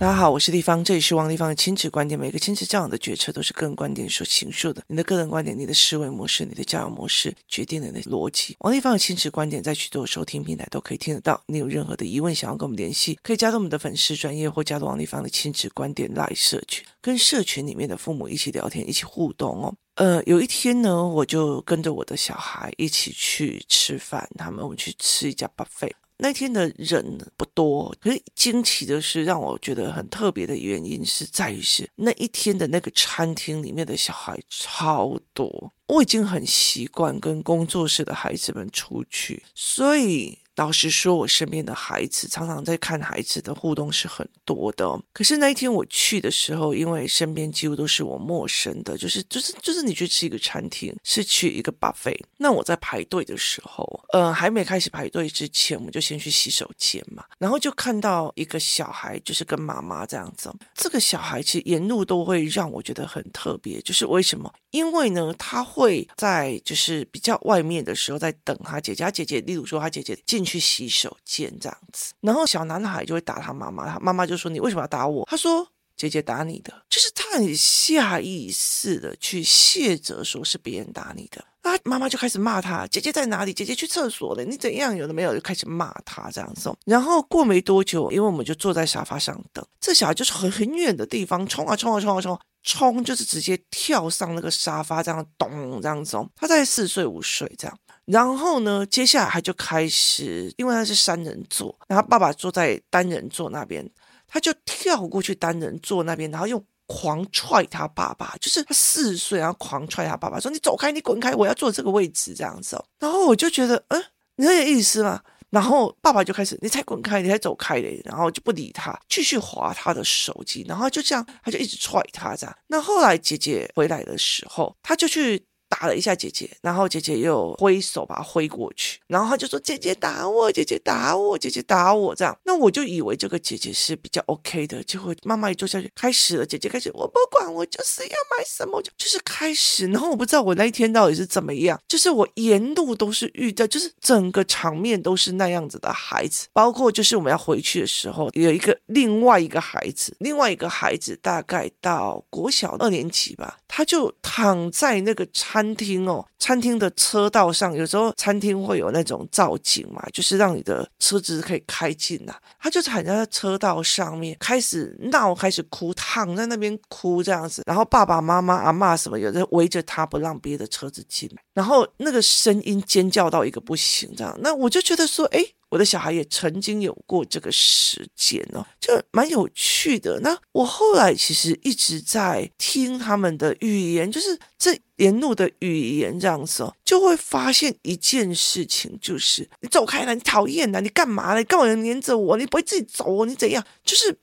大家好，我是丽芳，这里是王丽芳的亲子观点。每个亲子教养的决策都是个人观点所形塑的。你的个人观点、你的思维模式、你的教养模式，决定了你的逻辑。王丽芳的亲子观点在许多收听平台都可以听得到。你有任何的疑问想要跟我们联系，可以加入我们的粉丝专业或加入王丽芳的亲子观点赖社群，跟社群里面的父母一起聊天，一起互动哦。呃，有一天呢，我就跟着我的小孩一起去吃饭，他们我们去吃一家 buffet。那天的人不多，可是惊奇的是，让我觉得很特别的原因是在于是那一天的那个餐厅里面的小孩超多，我已经很习惯跟工作室的孩子们出去，所以。老实说，我身边的孩子常常在看孩子的互动是很多的。可是那一天我去的时候，因为身边几乎都是我陌生的，就是就是就是你去吃一个餐厅，是去一个 buffet。那我在排队的时候，呃，还没开始排队之前，我们就先去洗手间嘛。然后就看到一个小孩，就是跟妈妈这样子。这个小孩其实沿路都会让我觉得很特别，就是为什么？因为呢，他会在就是比较外面的时候在等他姐姐，他姐姐，例如说他姐姐进。去洗手间这样子，然后小男孩就会打他妈妈，他妈妈就说：“你为什么要打我？”他说：“姐姐打你的。”就是他很下意识的去卸责，说是别人打你的。那妈妈就开始骂他：“姐姐在哪里？姐姐去厕所了。你怎样？有的没有？”就开始骂他这样子。然后过没多久，因为我们就坐在沙发上等，这小孩就是很很远的地方冲啊冲啊冲啊冲，冲就是直接跳上那个沙发，这样咚这样子。他在四岁五岁这样。然后呢，接下来他就开始，因为他是三人座，然后爸爸坐在单人座那边，他就跳过去单人座那边，然后用狂踹他爸爸，就是他四岁，然后狂踹他爸爸，说：“你走开，你滚开，我要坐这个位置。”这样子。然后我就觉得，嗯，你有意思嘛。然后爸爸就开始：“你才滚开，你才走开嘞。”然后就不理他，继续滑他的手机。然后就这样，他就一直踹他这样。那后来姐姐回来的时候，他就去。打了一下姐姐，然后姐姐又挥手把他挥过去，然后他就说：“姐姐打我，姐姐打我，姐姐打我。”这样，那我就以为这个姐姐是比较 OK 的，结果妈妈一坐下去，开始了，姐姐开始，我不管，我就是要买什么，就就是开始。然后我不知道我那一天到底是怎么样，就是我沿路都是遇到，就是整个场面都是那样子的孩子，包括就是我们要回去的时候，有一个另外一个孩子，另外一个孩子大概到国小二年级吧，他就躺在那个餐。餐厅哦，餐厅的车道上，有时候餐厅会有那种造景嘛，就是让你的车子可以开进来。他就躺在车道上面，开始闹，开始哭，躺在那边哭这样子。然后爸爸妈妈、阿嬷什么有人围着他，不让别的车子进来。然后那个声音尖叫到一个不行，这样。那我就觉得说，哎。我的小孩也曾经有过这个时间哦，就蛮有趣的。那我后来其实一直在听他们的语言，就是这沿路的语言这样子哦，就会发现一件事情，就是你走开了，你讨厌了，你干嘛呢？你干嘛黏着我？你不会自己走？哦你怎样？就是。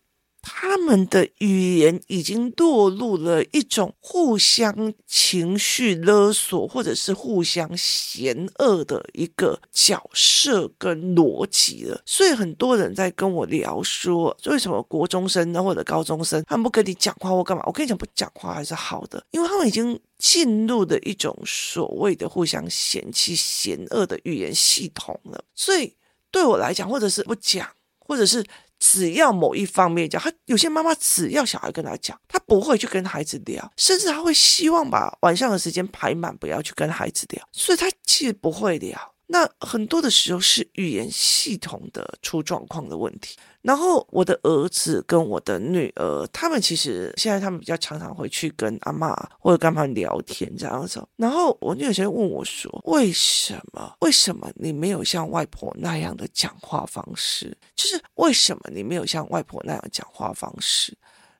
他们的语言已经落入了一种互相情绪勒索，或者是互相嫌恶的一个角色跟逻辑了。所以很多人在跟我聊说，为什么国中生呢或者高中生他们不跟你讲话或干嘛？我跟你讲，不讲话还是好的，因为他们已经进入的一种所谓的互相嫌弃、嫌恶的语言系统了。所以对我来讲，或者是不讲，或者是。只要某一方面讲，他有些妈妈只要小孩跟他讲，他不会去跟孩子聊，甚至他会希望把晚上的时间排满，不要去跟孩子聊，所以他其实不会聊。那很多的时候是语言系统的出状况的问题。然后我的儿子跟我的女儿，他们其实现在他们比较常常会去跟阿嬷或者跟他们聊天这样子。然后我女儿先问我说：“为什么？为什么你没有像外婆那样的讲话方式？就是为什么你没有像外婆那样讲话方式？”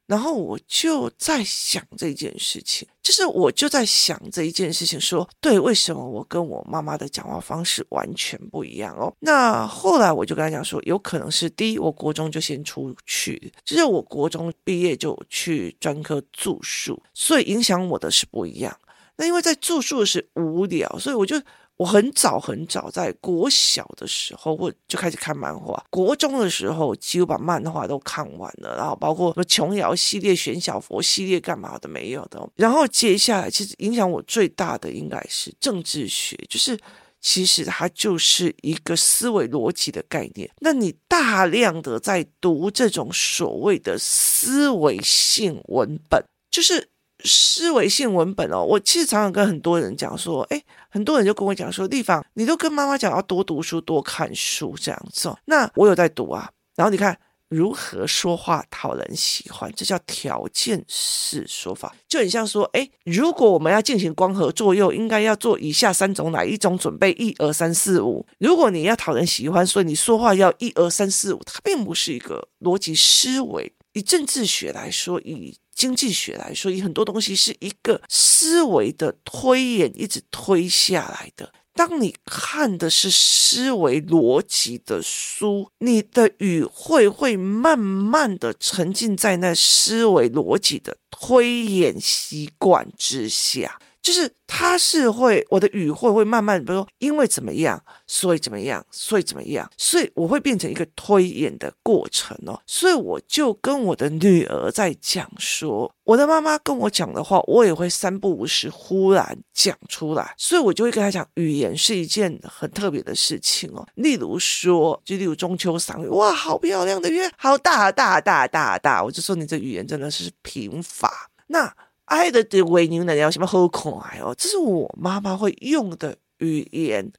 然后我就在想这件事情，就是我就在想这一件事情说，说对，为什么我跟我妈妈的讲话方式完全不一样哦？那后来我就跟他讲说，有可能是第一，我国中就先出去，就是我国中毕业就去专科住宿，所以影响我的是不一样。那因为在住宿是无聊，所以我就。我很早很早在国小的时候，我就开始看漫画。国中的时候，几乎把漫画都看完了，然后包括什么琼瑶系列、玄小佛系列，干嘛的没有的。然后接下来，其实影响我最大的应该是政治学，就是。其实它就是一个思维逻辑的概念。那你大量的在读这种所谓的思维性文本，就是思维性文本哦。我其实常常跟很多人讲说，诶，很多人就跟我讲说，丽芳，你都跟妈妈讲要多读书、多看书这样子哦。那我有在读啊，然后你看。如何说话讨人喜欢？这叫条件式说法，就很像说，哎，如果我们要进行光合作用，应该要做以下三种哪一种准备？一二三四五。如果你要讨人喜欢，所以你说话要一二三四五，它并不是一个逻辑思维。以政治学来说，以经济学来说，以很多东西是一个思维的推演，一直推下来的。当你看的是思维逻辑的书，你的语汇会慢慢的沉浸在那思维逻辑的推演习惯之下。就是他是会，我的语会会慢慢，比如说因为怎么样，所以怎么样，所以怎么样，所以我会变成一个推演的过程哦。所以我就跟我的女儿在讲说，我的妈妈跟我讲的话，我也会三不五时忽然讲出来。所以我就会跟她讲，语言是一件很特别的事情哦。例如说，就例如中秋赏月，哇，好漂亮的月，好大大大大大，我就说你这语言真的是贫乏。那。爱的的维牛奶要什么好可爱哦？这是我妈妈会用的语言。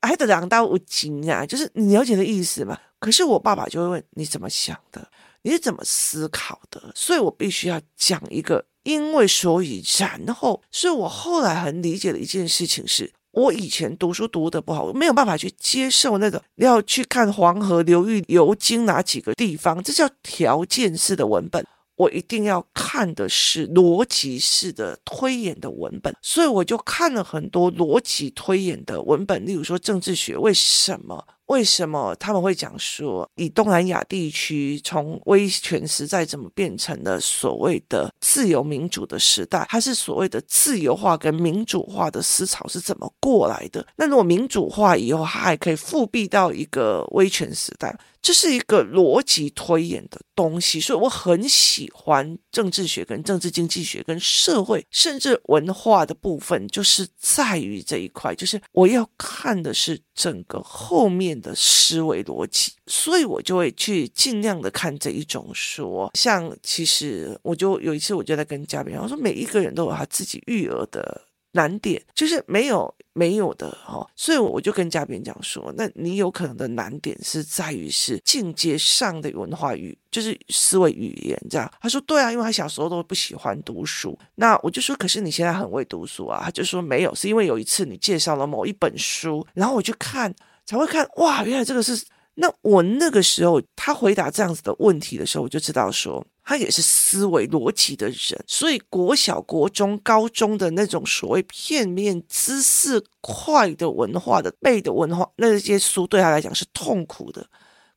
爱的两道无情啊，就是你了解的意思吗。可是我爸爸就会问你怎么想的，你是怎么思考的？所以我必须要讲一个因为所以然后。所以我后来很理解的一件事情是，我以前读书读得不好，我没有办法去接受那种要去看黄河流域流经哪几个地方，这叫条件式的文本。我一定要看的是逻辑式的推演的文本，所以我就看了很多逻辑推演的文本，例如说政治学，为什么？为什么他们会讲说，以东南亚地区从威权时代怎么变成了所谓的自由民主的时代？它是所谓的自由化跟民主化的思潮是怎么过来的？那如果民主化以后，它还可以复辟到一个威权时代？这是一个逻辑推演的东西，所以我很喜欢政治学、跟政治经济学、跟社会甚至文化的部分，就是在于这一块，就是我要看的是整个后面的思维逻辑，所以我就会去尽量的看这一种说，像其实我就有一次我就在跟嘉宾我说，每一个人都有他自己育儿的。难点就是没有没有的哈，所以我就跟嘉宾讲说，那你有可能的难点是在于是境界上的文化语，就是思维语言这样。他说对啊，因为他小时候都不喜欢读书。那我就说，可是你现在很会读书啊。他就说没有，是因为有一次你介绍了某一本书，然后我去看才会看，哇，原来这个是。那我那个时候他回答这样子的问题的时候，我就知道说。他也是思维逻辑的人，所以国小、国中、高中的那种所谓片面知识快的文化的背的文化那些书，对他来讲是痛苦的。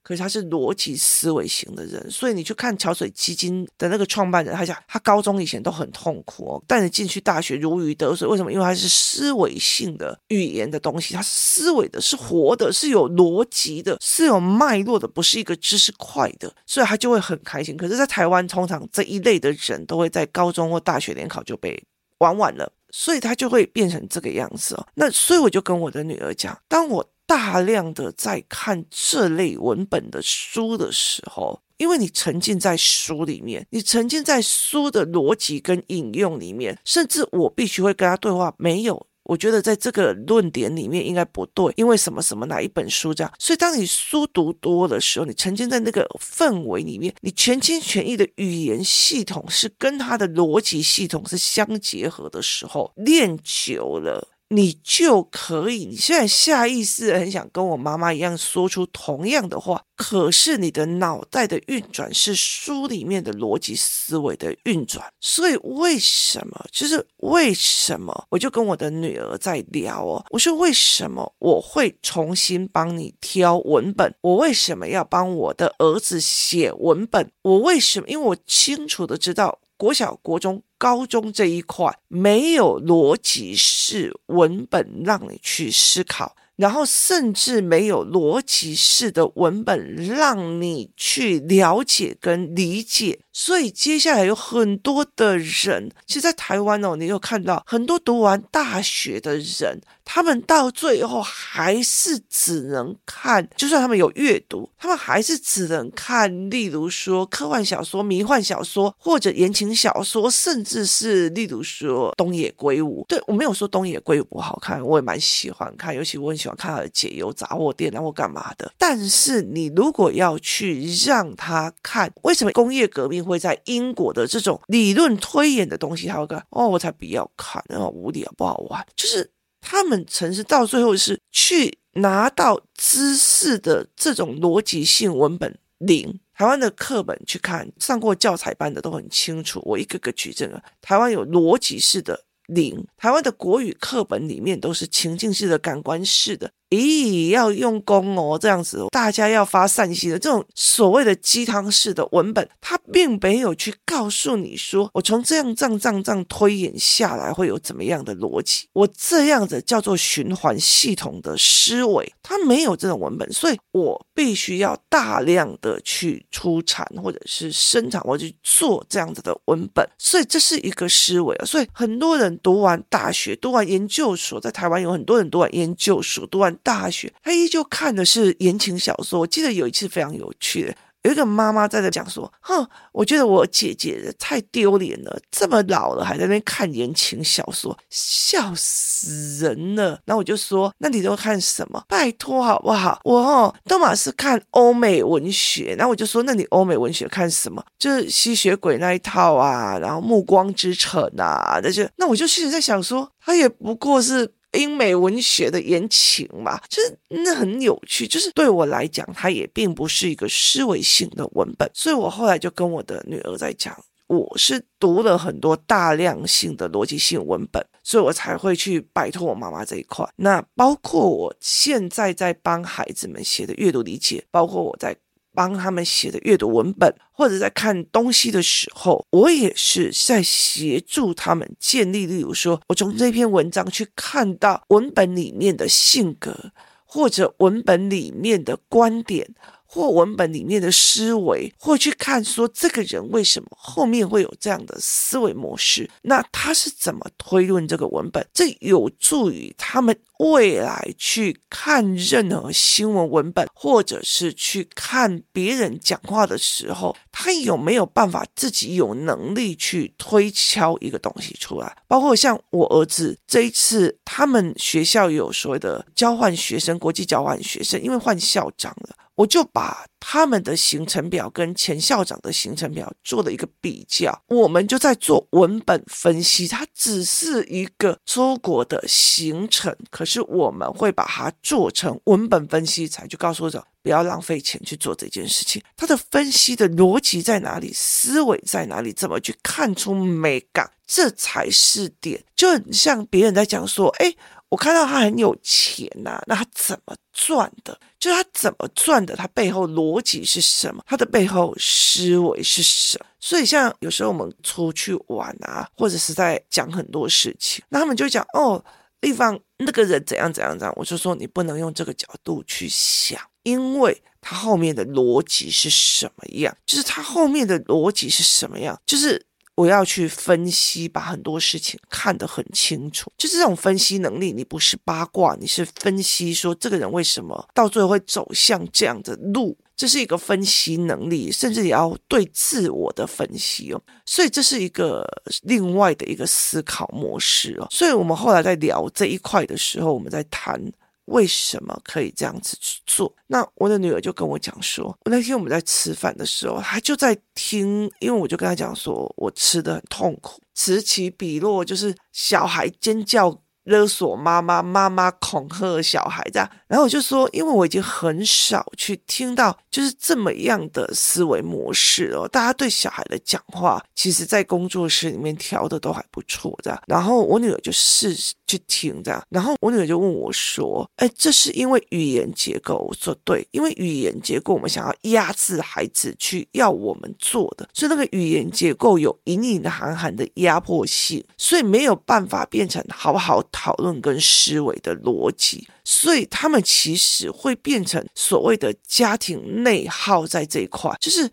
可是他是逻辑思维型的人，所以你去看桥水基金的那个创办人，他讲他高中以前都很痛苦哦，但是进去大学如鱼得水。为什么？因为他是思维性的语言的东西，他思维的，是活的，是有逻辑的，是有脉络的，不是一个知识块的，所以他就会很开心。可是，在台湾，通常这一类的人都会在高中或大学联考就被玩完了，所以他就会变成这个样子哦。那所以我就跟我的女儿讲，当我。大量的在看这类文本的书的时候，因为你沉浸在书里面，你沉浸在书的逻辑跟引用里面，甚至我必须会跟他对话。没有，我觉得在这个论点里面应该不对，因为什么什么哪一本书这样。所以当你书读多的时候，你沉浸在那个氛围里面，你全心全意的语言系统是跟他的逻辑系统是相结合的时候，练久了。你就可以，你现在下意识很想跟我妈妈一样说出同样的话，可是你的脑袋的运转是书里面的逻辑思维的运转，所以为什么？就是为什么？我就跟我的女儿在聊哦，我说为什么我会重新帮你挑文本？我为什么要帮我的儿子写文本？我为什么？因为我清楚的知道。国小、国中、高中这一块没有逻辑式文本让你去思考，然后甚至没有逻辑式的文本让你去了解跟理解。所以接下来有很多的人，其实，在台湾哦，你有看到很多读完大学的人。他们到最后还是只能看，就算他们有阅读，他们还是只能看，例如说科幻小说、迷幻小说或者言情小说，甚至是例如说东野圭吾。对，我没有说东野圭吾不好看，我也蛮喜欢看，尤其我很喜欢看他的解忧杂货店啊或干嘛的。但是你如果要去让他看，为什么工业革命会在英国的这种理论推演的东西，他会看？哦，我才不要看，那么无聊不好玩，就是。他们城市到最后是去拿到知识的这种逻辑性文本零。台湾的课本去看，上过教材班的都很清楚。我一个个举证啊，台湾有逻辑式的零，台湾的国语课本里面都是情境式的、感官式的。咦，要用功哦，这样子，大家要发善心的这种所谓的鸡汤式的文本，它并没有去告诉你说，我从这样这样这样这样推演下来会有怎么样的逻辑，我这样子叫做循环系统的思维，它没有这种文本，所以我必须要大量的去出产或者是生产或去做这样子的文本，所以这是一个思维啊，所以很多人读完大学、读完研究所，在台湾有很多人读完研究所、读完。大学，他依旧看的是言情小说。我记得有一次非常有趣的，有一个妈妈在那讲说：“哼，我觉得我姐姐太丢脸了，这么老了还在那边看言情小说，笑死人了。”然后我就说：“那你都看什么？拜托好不好？我哦，都嘛是看欧美文学。”然后我就说：“那你欧美文学看什么？就是吸血鬼那一套啊，然后《暮光之城》啊那些。”那我就心里在想说，他也不过是。英美文学的言情嘛，就是那很有趣。就是对我来讲，它也并不是一个思维性的文本。所以我后来就跟我的女儿在讲，我是读了很多大量性的逻辑性文本，所以我才会去摆脱我妈妈这一块。那包括我现在在帮孩子们写的阅读理解，包括我在。帮他们写的阅读文本，或者在看东西的时候，我也是在协助他们建立。例如说，我从这篇文章去看到文本里面的性格，或者文本里面的观点。或文本里面的思维，或去看说这个人为什么后面会有这样的思维模式，那他是怎么推论这个文本？这有助于他们未来去看任何新闻文本，或者是去看别人讲话的时候，他有没有办法自己有能力去推敲一个东西出来？包括像我儿子这一次，他们学校有所谓的交换学生、国际交换学生，因为换校长了。我就把他们的行程表跟前校长的行程表做了一个比较，我们就在做文本分析。它只是一个出国的行程，可是我们会把它做成文本分析，才去告诉我不要浪费钱去做这件事情。它的分析的逻辑在哪里？思维在哪里？怎么去看出美感？这才是点。就很像别人在讲说，哎。我看到他很有钱呐、那他怎么赚的？就是他怎么赚的？他背后逻辑是什么？他的背后思维是什么？所以像有时候我们出去玩啊，或者是在讲很多事情，那他们就讲哦，丽芳那个人怎样怎样怎样，我就说你不能用这个角度去想，因为他后面的逻辑是什么样？就是他后面的逻辑是什么样？就是。我要去分析，把很多事情看得很清楚，就是这种分析能力。你不是八卦，你是分析，说这个人为什么到最后会走向这样的路，这是一个分析能力，甚至也要对自我的分析哦。所以这是一个另外的一个思考模式哦。所以我们后来在聊这一块的时候，我们在谈。为什么可以这样子去做？那我的女儿就跟我讲说，那天我们在吃饭的时候，她就在听，因为我就跟她讲说，我吃的很痛苦，此起彼落，就是小孩尖叫勒索妈妈，妈妈恐吓小孩这样。然后我就说，因为我已经很少去听到就是这么样的思维模式了。大家对小孩的讲话，其实在工作室里面调的都还不错，这样。然后我女儿就试去听这样，然后我女儿就问我说：“哎，这是因为语言结构？”我说：“对，因为语言结构，我们想要压制孩子去要我们做的，所以那个语言结构有隐隐、含含的压迫性，所以没有办法变成好好讨论跟思维的逻辑，所以他们其实会变成所谓的家庭内耗在这一块，就是。”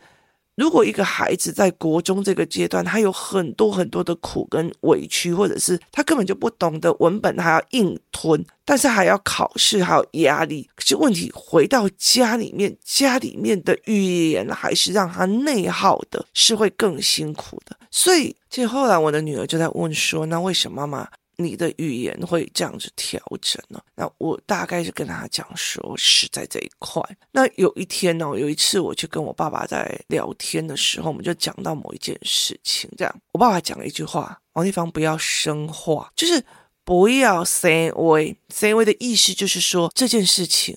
如果一个孩子在国中这个阶段，他有很多很多的苦跟委屈，或者是他根本就不懂得文本，还要硬吞，但是还要考试，还有压力。可是问题回到家里面，家里面的语言还是让他内耗的，是会更辛苦的。所以，其实后来我的女儿就在问说：“那为什么妈妈？”你的语言会这样子调整呢？那我大概是跟他讲说，是在这一块。那有一天呢，有一次我去跟我爸爸在聊天的时候，我们就讲到某一件事情，这样我爸爸讲了一句话：王丽芳不要生化，就是不要 say away，say way 的意思就是说这件事情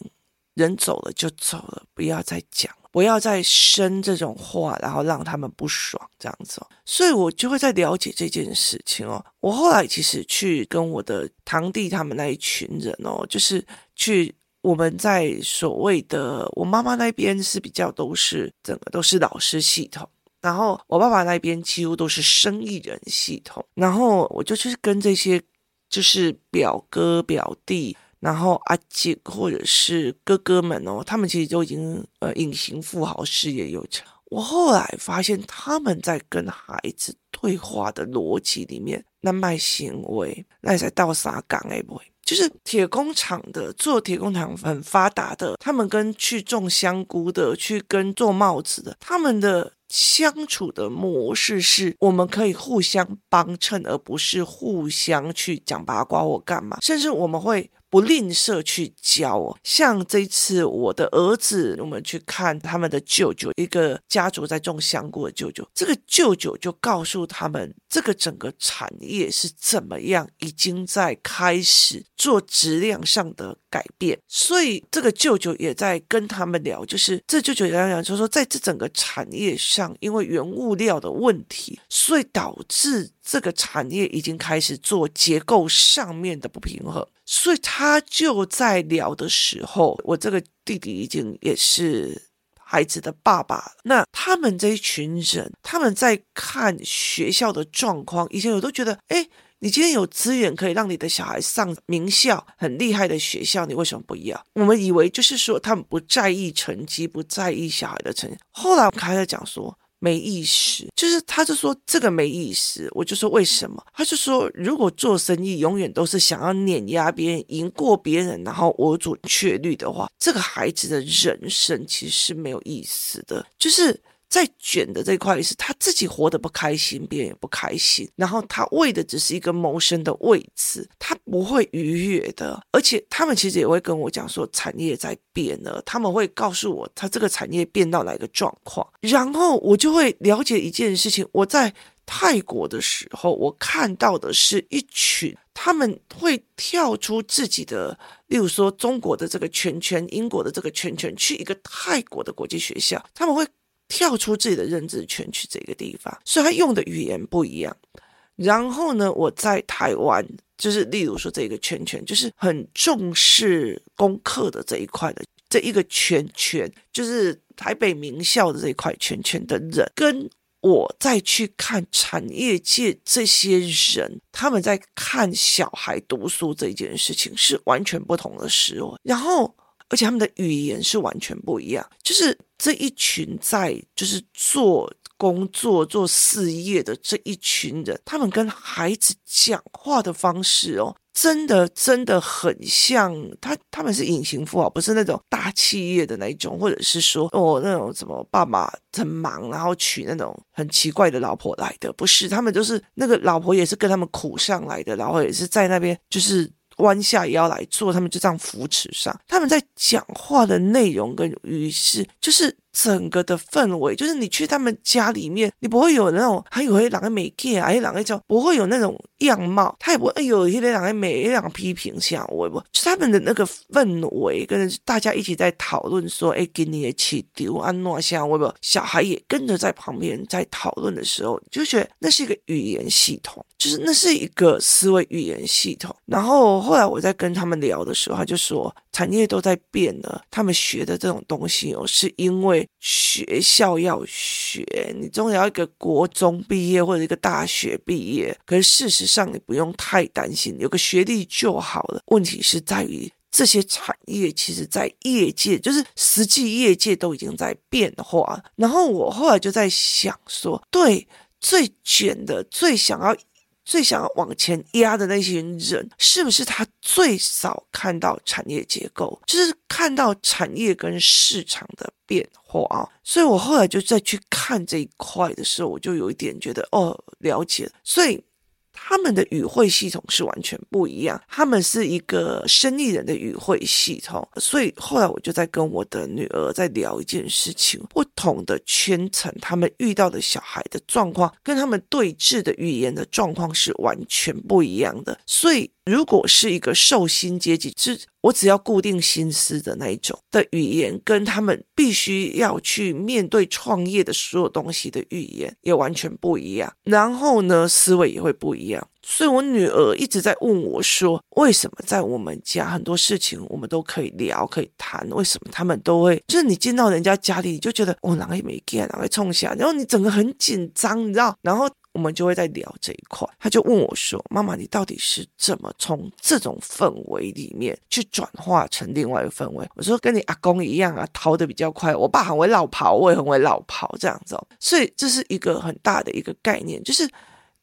人走了就走了，不要再讲。不要再生这种话，然后让他们不爽这样子哦，所以我就会在了解这件事情哦。我后来其实去跟我的堂弟他们那一群人哦，就是去我们在所谓的我妈妈那边是比较都是整个都是老师系统，然后我爸爸那边几乎都是生意人系统，然后我就去跟这些就是表哥表弟。然后阿姐或者是哥哥们哦，他们其实都已经呃隐形富豪，事业有成。我后来发现他们在跟孩子对话的逻辑里面，那卖行为，那在倒沙港哎不会，就是铁工厂的做铁工厂很发达的，他们跟去种香菇的，去跟做帽子的，他们的相处的模式是，我们可以互相帮衬，而不是互相去讲八卦或干嘛，甚至我们会。不吝啬去教哦，像这次我的儿子，我们去看他们的舅舅，一个家族在种香菇的舅舅，这个舅舅就告诉他们，这个整个产业是怎么样，已经在开始做质量上的改变，所以这个舅舅也在跟他们聊，就是这舅舅也在讲，就是说在这整个产业上，因为原物料的问题，所以导致这个产业已经开始做结构上面的不平衡。所以他就在聊的时候，我这个弟弟已经也是孩子的爸爸。那他们这一群人，他们在看学校的状况，以前我都觉得，哎，你今天有资源可以让你的小孩上名校，很厉害的学校，你为什么不要？我们以为就是说他们不在意成绩，不在意小孩的成绩。后来我们开始讲说。没意思，就是他就说这个没意思，我就说为什么？他就说如果做生意永远都是想要碾压别人、赢过别人，然后我准确率的话，这个孩子的人生其实是没有意思的，就是。在卷的这块也是他自己活得不开心，别人也不开心。然后他为的只是一个谋生的位置，他不会愉悦的。而且他们其实也会跟我讲说，产业在变了。他们会告诉我，他这个产业变到哪个状况。然后我就会了解一件事情。我在泰国的时候，我看到的是一群他们会跳出自己的，例如说中国的这个圈圈、英国的这个圈圈，去一个泰国的国际学校，他们会。跳出自己的认知圈去这个地方，所以他用的语言不一样。然后呢，我在台湾，就是例如说这个圈圈，就是很重视功课的这一块的这一个圈圈，就是台北名校的这一块圈圈的人，跟我再去看产业界这些人，他们在看小孩读书这件事情是完全不同的思维。然后。而且他们的语言是完全不一样，就是这一群在就是做工作、做事业的这一群人，他们跟孩子讲话的方式哦，真的真的很像他，他们是隐形富豪，不是那种大企业的那一种，或者是说哦那种什么爸爸很忙，然后娶那种很奇怪的老婆来的，不是，他们就是那个老婆也是跟他们苦上来的，然后也是在那边就是。弯下腰来做，他们就这样扶持上。他们在讲话的内容跟语势，就是整个的氛围，就是你去他们家里面，你不会有那种还以为两个美见，还有两个叫不会有那种样貌，他也不会哎呦，一两个美，一两个批评下，我不，就他们的那个氛围，跟大家一起在讨论说，哎，给你的起丢安诺下，我不，小孩也跟着在旁边在讨论的时候，就觉得那是一个语言系统，就是那是一个思维语言系统。然后后来我在跟他们聊的时候，他就说，产业都在变了，他们学的这种东西哦，是因为学校要学，你总要一个国中毕业或者一个大学毕业。可是事实上，你不用太担心，有个学历就好了。问题是在于这些产业，其实在业界，就是实际业界都已经在变化。然后我后来就在想说，对，最卷的、最想要。最想要往前压的那些人，是不是他最少看到产业结构，就是看到产业跟市场的变化啊？所以我后来就再去看这一块的时候，我就有一点觉得，哦，了解。所以。他们的语汇系统是完全不一样，他们是一个生意人的语汇系统，所以后来我就在跟我的女儿在聊一件事情，不同的圈层，他们遇到的小孩的状况，跟他们对峙的语言的状况是完全不一样的，所以。如果是一个受薪阶级，是我只要固定薪资的那一种的语言，跟他们必须要去面对创业的所有东西的语言也完全不一样。然后呢，思维也会不一样。所以我女儿一直在问我说：“为什么在我们家很多事情我们都可以聊，可以谈？为什么他们都会就是你进到人家家里，你就觉得哦，哪个也没见，哪个冲下，然后你整个很紧张，你知道？然后。”我们就会在聊这一块，他就问我说：“妈妈，你到底是怎么从这种氛围里面去转化成另外一个氛围？”我说：“跟你阿公一样啊，逃得比较快。我爸很会老跑，我也很会老跑，这样子。所以这是一个很大的一个概念，就是。”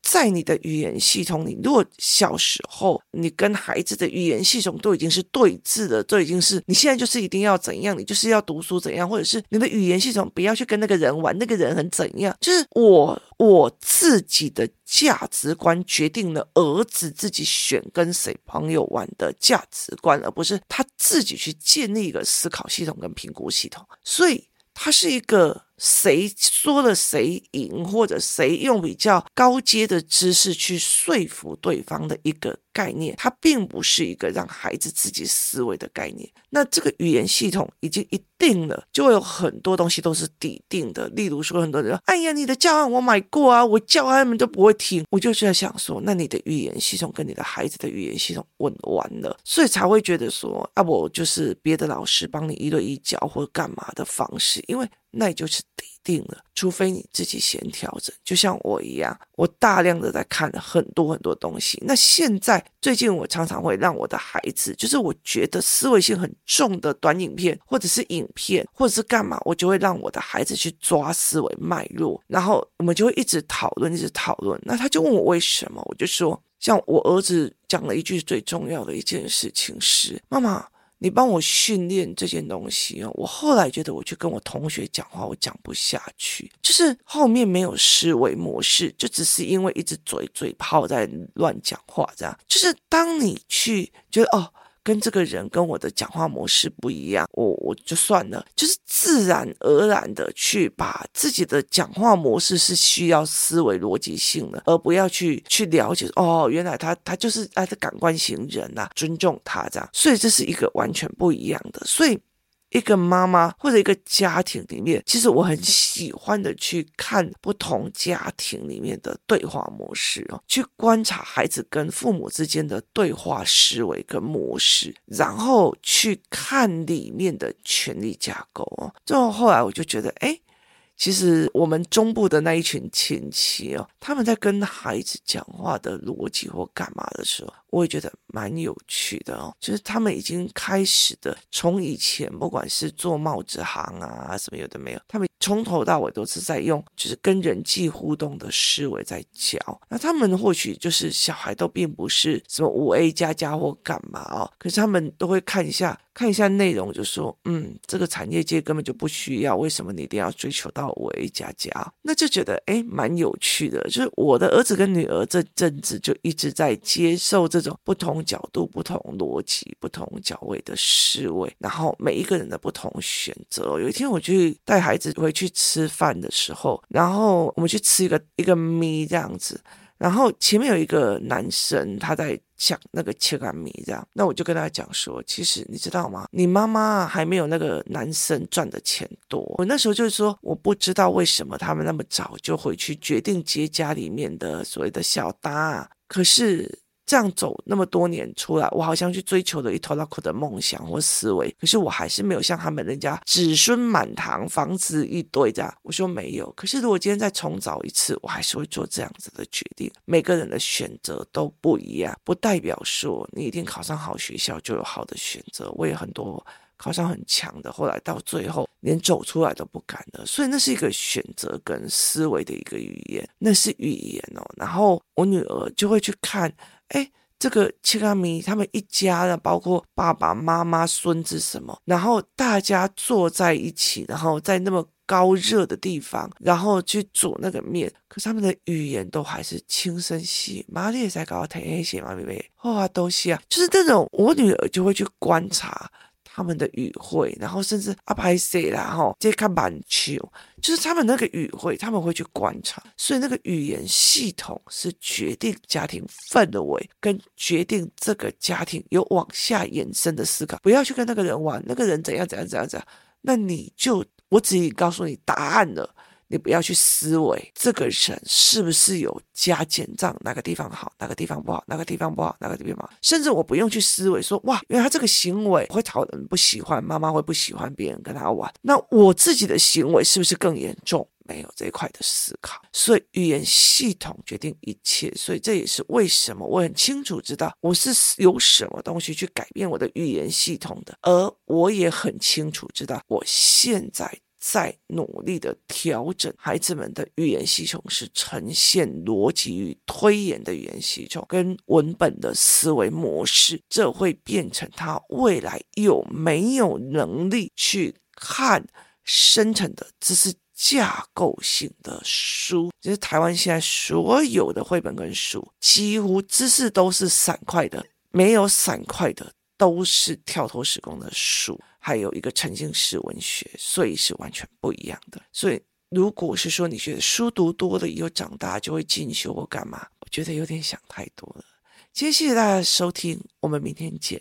在你的语言系统里，如果小时候你跟孩子的语言系统都已经是对峙的，都已经是你现在就是一定要怎样，你就是要读书怎样，或者是你的语言系统不要去跟那个人玩，那个人很怎样，就是我我自己的价值观决定了儿子自己选跟谁朋友玩的价值观，而不是他自己去建立一个思考系统跟评估系统，所以他是一个。谁说了谁赢，或者谁用比较高阶的知识去说服对方的一个概念，它并不是一个让孩子自己思维的概念。那这个语言系统已经一定了，就会有很多东西都是底定的。例如说，很多人说：“哎呀，你的教案我买过啊，我教他们都不会听。”我就是在想说，那你的语言系统跟你的孩子的语言系统稳完了，所以才会觉得说：“啊，我就是别的老师帮你一对一教或干嘛的方式，因为。”那也就是底定了，除非你自己先调整。就像我一样，我大量的在看了很多很多东西。那现在最近我常常会让我的孩子，就是我觉得思维性很重的短影片，或者是影片，或者是干嘛，我就会让我的孩子去抓思维脉络，然后我们就会一直讨论，一直讨论。那他就问我为什么，我就说，像我儿子讲了一句最重要的一件事情是，妈妈。你帮我训练这件东西哦！我后来觉得，我去跟我同学讲话，我讲不下去，就是后面没有思维模式，就只是因为一直嘴嘴炮在乱讲话，这样。就是当你去觉得哦。跟这个人跟我的讲话模式不一样，我我就算了，就是自然而然的去把自己的讲话模式是需要思维逻辑性的，而不要去去了解哦，原来他他就是他的感官型人呐、尊重他这样，所以这是一个完全不一样的，所以。一个妈妈或者一个家庭里面，其实我很喜欢的去看不同家庭里面的对话模式哦，去观察孩子跟父母之间的对话思维跟模式，然后去看里面的权力架构哦。最后后来我就觉得，哎。其实我们中部的那一群亲戚哦，他们在跟孩子讲话的逻辑或干嘛的时候，我也觉得蛮有趣的哦。就是他们已经开始的，从以前不管是做帽子行啊什么有的没有，他们从头到尾都是在用就是跟人际互动的思维在教。那他们或许就是小孩都并不是什么五 A 加加或干嘛哦，可是他们都会看一下。看一下内容，就说，嗯，这个产业界根本就不需要，为什么你一定要追求到五 A 加加？那就觉得，哎，蛮有趣的。就是我的儿子跟女儿这阵子就一直在接受这不同角度、不同逻辑、不同角位的思维，然后每一个人的不同选择。有一天我去带孩子回去吃饭的时候，然后我们去吃一个一个米这样子。然后前面有一个男生，他在讲那个切干米这样，那我就跟他讲说，其实你知道吗？你妈妈还没有那个男生赚的钱多。我那时候就是说，我不知道为什么他们那么早就回去决定接家里面的所谓的小搭，可是。这样走那么多年出来，我好像去追求了一拖拉库的梦想或思维，可是我还是没有像他们人家子孙满堂、房子一堆这样。我说没有，可是如果今天再重找一次，我还是会做这样子的决定。每个人的选择都不一样，不代表说你一定考上好学校就有好的选择。我也很多考上很强的，后来到最后连走出来都不敢了。所以那是一个选择跟思维的一个语言，那是语言哦。然后我女儿就会去看。哎，这个切干米他们一家的，包括爸爸妈妈、孙子什么，然后大家坐在一起，然后在那么高热的地方，然后去煮那个面，可是他们的语言都还是轻声细语。妈，你也在搞天黑些吗？妹妹，哇，都是啊，就是这种，我女儿就会去观察。他们的语汇，然后甚至阿拍谁啦哈，这看板球，就是他们那个语汇，他们会去观察，所以那个语言系统是决定家庭氛围，跟决定这个家庭有往下延伸的思考。不要去跟那个人玩，那个人怎样怎样怎样怎样，那你就我只告诉你答案了。你不要去思维这个人是不是有加减账，哪个地方好，哪个地方不好，哪个地方不好，哪个地方好，甚至我不用去思维说，哇，原来他这个行为会讨人不喜欢，妈妈会不喜欢别人跟他玩，那我自己的行为是不是更严重？没有这一块的思考，所以语言系统决定一切，所以这也是为什么我很清楚知道我是有什么东西去改变我的语言系统的，而我也很清楚知道我现在。在努力的调整孩子们的语言系统，是呈现逻辑与推演的语言系统跟文本的思维模式，这会变成他未来有没有能力去看深层的知识架构性的书。就是台湾现在所有的绘本跟书，几乎知识都是散块的，没有散块的。都是跳脱时空的书，还有一个沉浸式文学，所以是完全不一样的。所以，如果是说你觉得书读多了以后长大就会进修或干嘛，我觉得有点想太多了。今天谢谢大家收听，我们明天见。